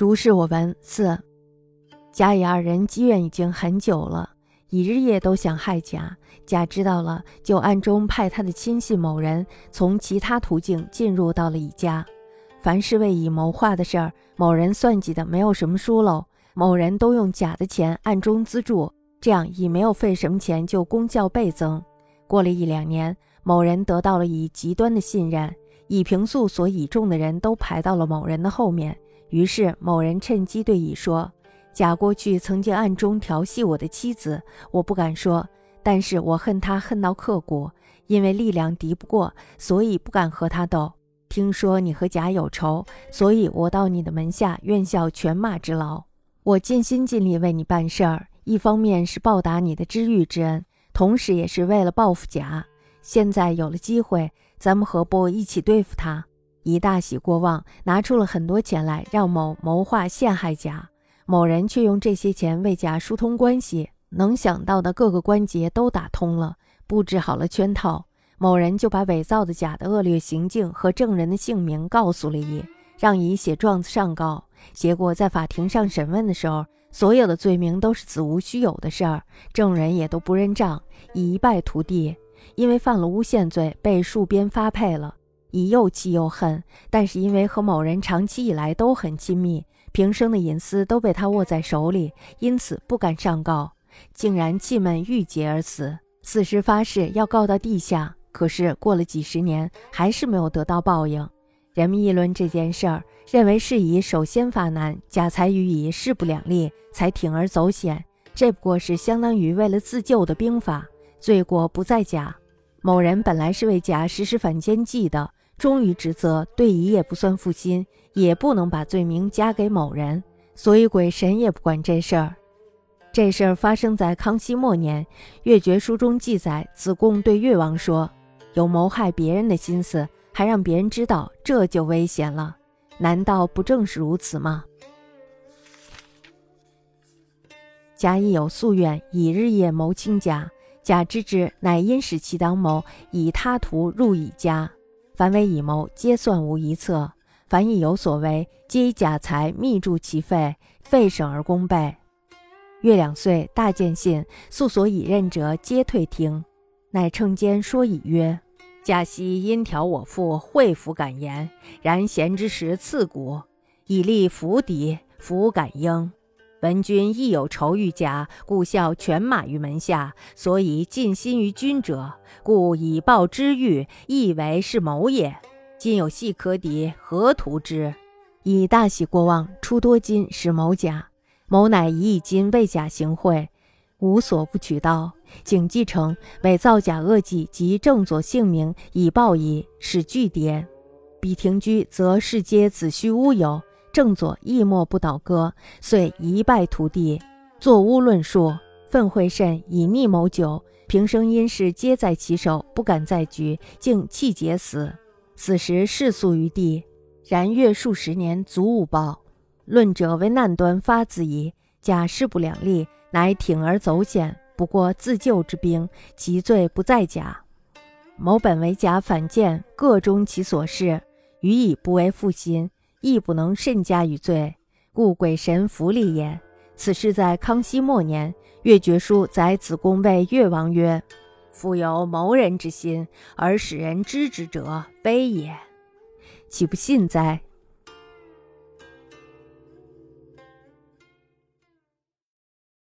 如是我闻。四甲乙二人积怨已经很久了，乙日夜都想害甲。甲知道了，就暗中派他的亲信某人从其他途径进入到了乙家。凡是为乙谋划的事儿，某人算计的没有什么疏漏，某人都用甲的钱暗中资助，这样乙没有费什么钱就功效倍增。过了一两年，某人得到了乙极端的信任，乙平素所倚重的人都排到了某人的后面。于是某人趁机对乙说：“甲过去曾经暗中调戏我的妻子，我不敢说。”但是我恨他恨到刻骨，因为力量敌不过，所以不敢和他斗。听说你和甲有仇，所以我到你的门下愿效犬马之劳。我尽心尽力为你办事儿，一方面是报答你的知遇之恩，同时也是为了报复甲。现在有了机会，咱们何不一起对付他？乙大喜过望，拿出了很多钱来让某谋划陷害甲，某人却用这些钱为甲疏通关系。能想到的各个关节都打通了，布置好了圈套。某人就把伪造的假的恶劣行径和证人的姓名告诉了乙，让乙写状子上告。结果在法庭上审问的时候，所有的罪名都是子无虚有的事儿，证人也都不认账，一败涂地。因为犯了诬陷罪，被戍边发配了。乙又气又恨，但是因为和某人长期以来都很亲密，平生的隐私都被他握在手里，因此不敢上告。竟然气闷郁结而死。死时发誓要告到地下，可是过了几十年，还是没有得到报应。人们议论这件事儿，认为是乙首先发难，甲才与乙势不两立，才铤而走险。这不过是相当于为了自救的兵法，罪过不在甲。某人本来是为甲实施反间计的，终于指责，对乙也不算负心，也不能把罪名加给某人，所以鬼神也不管这事儿。这事儿发生在康熙末年，《越绝书》中记载，子贡对越王说：“有谋害别人的心思，还让别人知道，这就危险了。难道不正是如此吗？”甲乙有夙愿，以日夜谋亲甲。甲知之，乃因使其当谋，以他途入乙家。凡为以谋，皆算无一策；凡亦有所为，皆以假财密铸其费，费省而功倍。月两岁，大见信，诉所以任者，皆退听。乃称间说以曰：“假昔因调我父，会服敢言，然贤之时刺骨，以立伏敌，弗敢应。闻君亦有仇于甲，故效犬马于门下，所以尽心于君者，故以报之欲，亦为是谋也。今有隙可敌，何图之？以大喜过望，出多金使谋甲。”某乃以一金为甲行贿，无所不取刀。景继承伪造假恶迹及正左姓名，以报矣，使拒迭。彼停居，则世皆子虚乌有。正左亦莫不倒戈，遂一败涂地。作污论述，愤恚甚，以逆谋久。平生因事皆在其手，不敢再举，竟气结死。死时世诉于地，然月数十年，足无报。论者为难端发自矣，甲势不两立，乃铤而走险，不过自救之兵，其罪不在甲。某本为甲反间，各终其所事，予以不为负心，亦不能甚加于罪，故鬼神弗利也。此事在康熙末年，越绝书载子贡谓越王曰：“夫有谋人之心，而使人知之者，悲也。岂不信哉？”